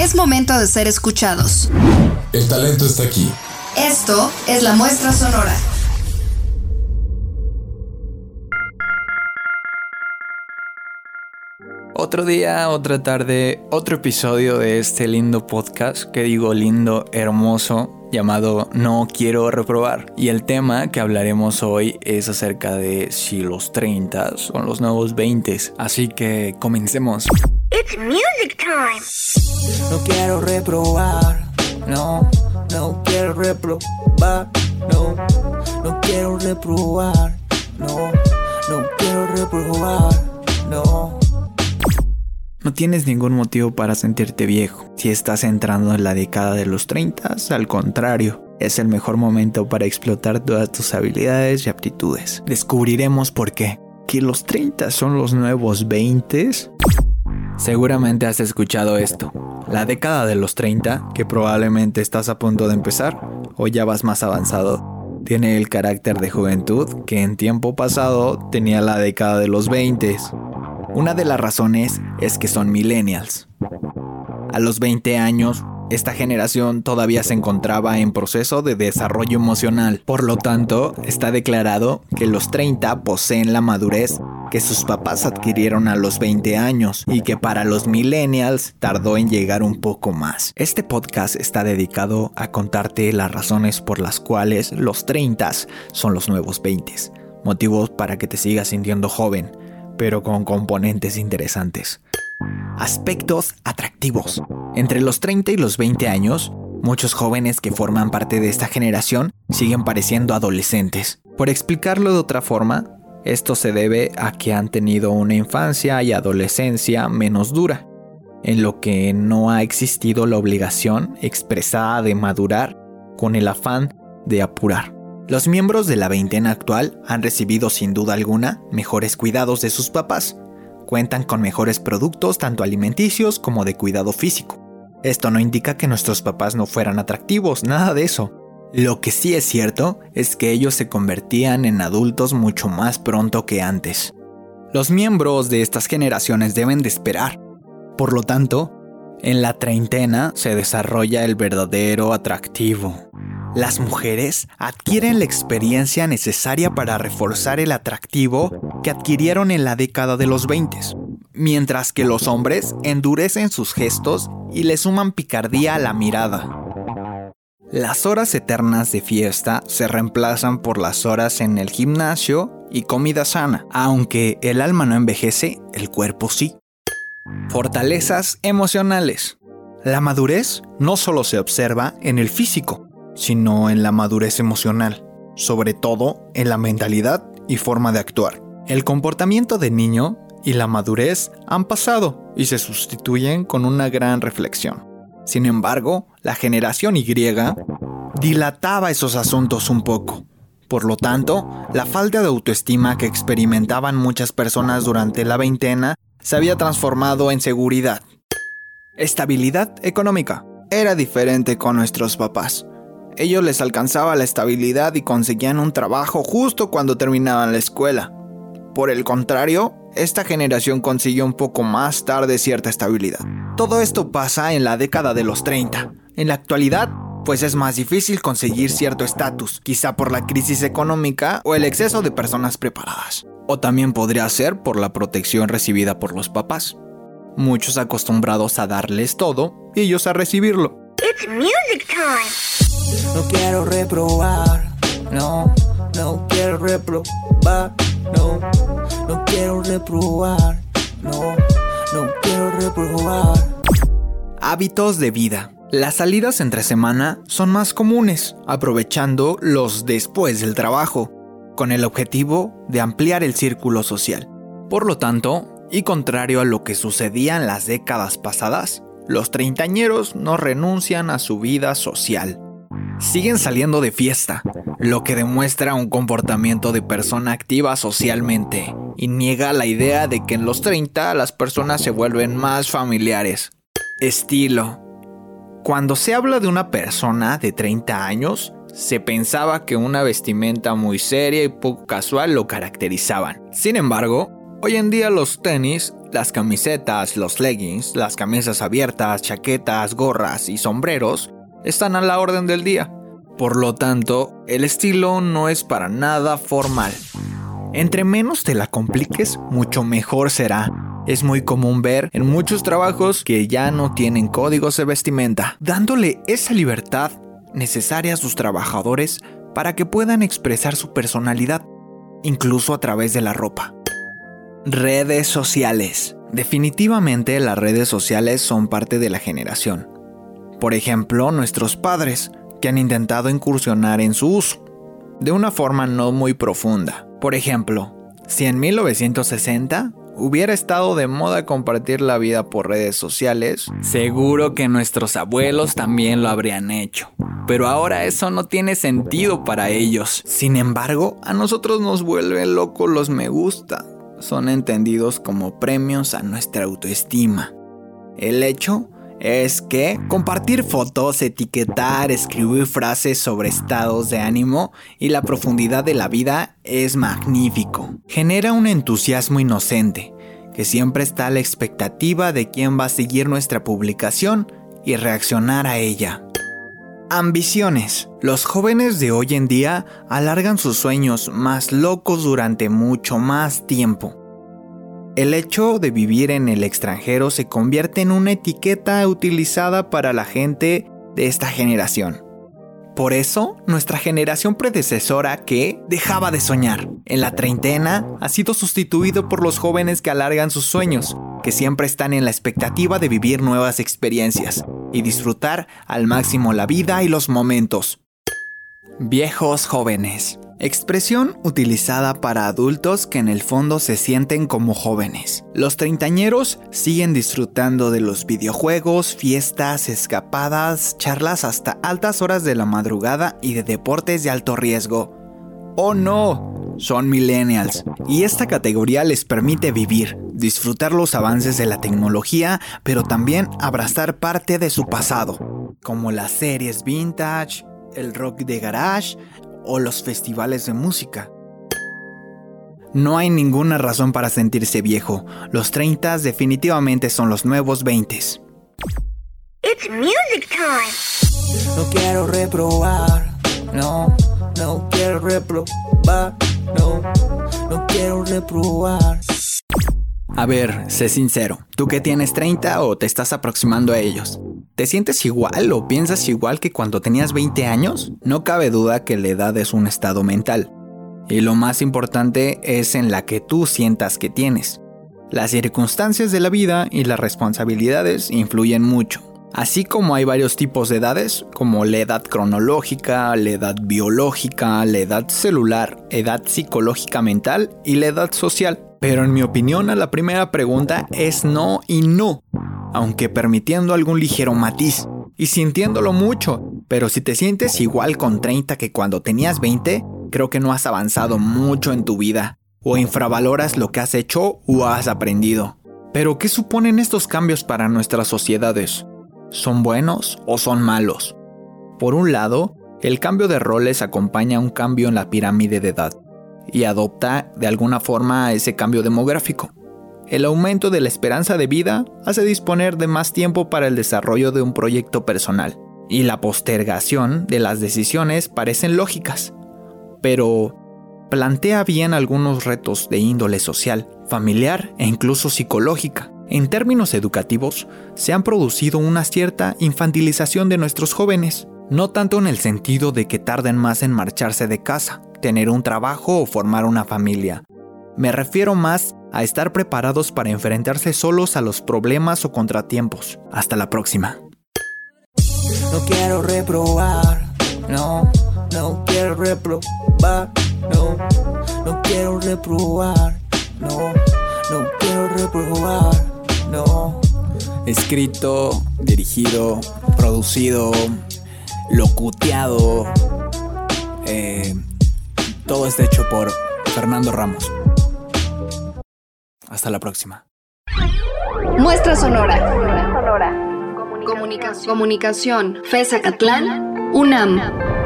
Es momento de ser escuchados. El talento está aquí. Esto es la muestra sonora. Otro día, otra tarde, otro episodio de este lindo podcast, que digo lindo, hermoso, llamado No quiero reprobar. Y el tema que hablaremos hoy es acerca de si los 30 son los nuevos 20. Así que comencemos. It's music time. No quiero reprobar, no, no quiero reprobar, no, no quiero reprobar, no, no quiero reprobar, no. No tienes ningún motivo para sentirte viejo. Si estás entrando en la década de los 30, al contrario, es el mejor momento para explotar todas tus habilidades y aptitudes. Descubriremos por qué. ¿Que los 30 son los nuevos 20? Seguramente has escuchado esto. La década de los 30, que probablemente estás a punto de empezar o ya vas más avanzado, tiene el carácter de juventud que en tiempo pasado tenía la década de los 20. Una de las razones es que son millennials. A los 20 años, esta generación todavía se encontraba en proceso de desarrollo emocional. Por lo tanto, está declarado que los 30 poseen la madurez que sus papás adquirieron a los 20 años y que para los millennials tardó en llegar un poco más. Este podcast está dedicado a contarte las razones por las cuales los 30 son los nuevos 20. Motivos para que te sigas sintiendo joven, pero con componentes interesantes. Aspectos atractivos. Entre los 30 y los 20 años, muchos jóvenes que forman parte de esta generación siguen pareciendo adolescentes. Por explicarlo de otra forma, esto se debe a que han tenido una infancia y adolescencia menos dura, en lo que no ha existido la obligación expresada de madurar con el afán de apurar. Los miembros de la veintena actual han recibido sin duda alguna mejores cuidados de sus papás. Cuentan con mejores productos tanto alimenticios como de cuidado físico. Esto no indica que nuestros papás no fueran atractivos, nada de eso. Lo que sí es cierto es que ellos se convertían en adultos mucho más pronto que antes. Los miembros de estas generaciones deben de esperar. Por lo tanto, en la treintena se desarrolla el verdadero atractivo. Las mujeres adquieren la experiencia necesaria para reforzar el atractivo que adquirieron en la década de los 20, mientras que los hombres endurecen sus gestos y le suman picardía a la mirada. Las horas eternas de fiesta se reemplazan por las horas en el gimnasio y comida sana, aunque el alma no envejece, el cuerpo sí. Fortalezas emocionales. La madurez no solo se observa en el físico, sino en la madurez emocional, sobre todo en la mentalidad y forma de actuar. El comportamiento de niño y la madurez han pasado y se sustituyen con una gran reflexión. Sin embargo, la generación Y dilataba esos asuntos un poco. Por lo tanto, la falta de autoestima que experimentaban muchas personas durante la veintena se había transformado en seguridad. Estabilidad económica. Era diferente con nuestros papás ellos les alcanzaba la estabilidad y conseguían un trabajo justo cuando terminaban la escuela. Por el contrario, esta generación consiguió un poco más tarde cierta estabilidad. Todo esto pasa en la década de los 30. En la actualidad, pues es más difícil conseguir cierto estatus, quizá por la crisis económica o el exceso de personas preparadas. O también podría ser por la protección recibida por los papás. Muchos acostumbrados a darles todo y ellos a recibirlo. It's music time. No quiero reprobar, no, no quiero reprobar, no, no quiero reprobar, no, no quiero reprobar. Hábitos de vida. Las salidas entre semana son más comunes, aprovechando los después del trabajo, con el objetivo de ampliar el círculo social. Por lo tanto, y contrario a lo que sucedía en las décadas pasadas, los treintañeros no renuncian a su vida social siguen saliendo de fiesta, lo que demuestra un comportamiento de persona activa socialmente y niega la idea de que en los 30 las personas se vuelven más familiares. Estilo. Cuando se habla de una persona de 30 años, se pensaba que una vestimenta muy seria y poco casual lo caracterizaban. Sin embargo, hoy en día los tenis Las camisetas, los leggings, las camisas abiertas, chaquetas, gorras y sombreros están a la orden del día. Por lo tanto, el estilo no es para nada formal. Entre menos te la compliques, mucho mejor será. Es muy común ver en muchos trabajos que ya no tienen códigos de vestimenta, dándole esa libertad necesaria a sus trabajadores para que puedan expresar su personalidad, incluso a través de la ropa. Redes sociales. Definitivamente las redes sociales son parte de la generación. Por ejemplo, nuestros padres, que han intentado incursionar en su uso, de una forma no muy profunda. Por ejemplo, si en 1960 hubiera estado de moda compartir la vida por redes sociales, seguro que nuestros abuelos también lo habrían hecho. Pero ahora eso no tiene sentido para ellos. Sin embargo, a nosotros nos vuelven locos los me gusta. Son entendidos como premios a nuestra autoestima. El hecho es que compartir fotos, etiquetar, escribir frases sobre estados de ánimo y la profundidad de la vida es magnífico. Genera un entusiasmo inocente, que siempre está a la expectativa de quién va a seguir nuestra publicación y reaccionar a ella. Ambiciones. Los jóvenes de hoy en día alargan sus sueños más locos durante mucho más tiempo. El hecho de vivir en el extranjero se convierte en una etiqueta utilizada para la gente de esta generación. Por eso, nuestra generación predecesora que dejaba de soñar en la treintena ha sido sustituido por los jóvenes que alargan sus sueños, que siempre están en la expectativa de vivir nuevas experiencias y disfrutar al máximo la vida y los momentos. Viejos jóvenes. Expresión utilizada para adultos que en el fondo se sienten como jóvenes. Los treintañeros siguen disfrutando de los videojuegos, fiestas, escapadas, charlas hasta altas horas de la madrugada y de deportes de alto riesgo. ¡Oh no! Son millennials y esta categoría les permite vivir, disfrutar los avances de la tecnología, pero también abrazar parte de su pasado, como las series vintage, el rock de garage o los festivales de música. No hay ninguna razón para sentirse viejo. Los 30 definitivamente son los nuevos 20. It's music time. No quiero reprobar, no, no quiero reprobar, no, no quiero reprobar. A ver, sé sincero, ¿tú que tienes 30 o te estás aproximando a ellos? ¿Te sientes igual o piensas igual que cuando tenías 20 años? No cabe duda que la edad es un estado mental. Y lo más importante es en la que tú sientas que tienes. Las circunstancias de la vida y las responsabilidades influyen mucho. Así como hay varios tipos de edades, como la edad cronológica, la edad biológica, la edad celular, edad psicológica mental y la edad social. Pero en mi opinión a la primera pregunta es no y no, aunque permitiendo algún ligero matiz y sintiéndolo mucho. Pero si te sientes igual con 30 que cuando tenías 20, creo que no has avanzado mucho en tu vida, o infravaloras lo que has hecho o has aprendido. Pero ¿qué suponen estos cambios para nuestras sociedades? ¿Son buenos o son malos? Por un lado, el cambio de roles acompaña un cambio en la pirámide de edad y adopta de alguna forma ese cambio demográfico. El aumento de la esperanza de vida hace disponer de más tiempo para el desarrollo de un proyecto personal, y la postergación de las decisiones parecen lógicas, pero plantea bien algunos retos de índole social, familiar e incluso psicológica. En términos educativos, se han producido una cierta infantilización de nuestros jóvenes, no tanto en el sentido de que tarden más en marcharse de casa, tener un trabajo o formar una familia. Me refiero más a estar preparados para enfrentarse solos a los problemas o contratiempos. Hasta la próxima. No quiero reprobar, no, no quiero reprobar, no, no quiero reprobar, no, no quiero reprobar, no. Escrito, dirigido, producido, locuteado, eh, todo está hecho por Fernando Ramos. Hasta la próxima. Muestra sonora. Comunicación. Comunicación. FESA Catlán. UNAM.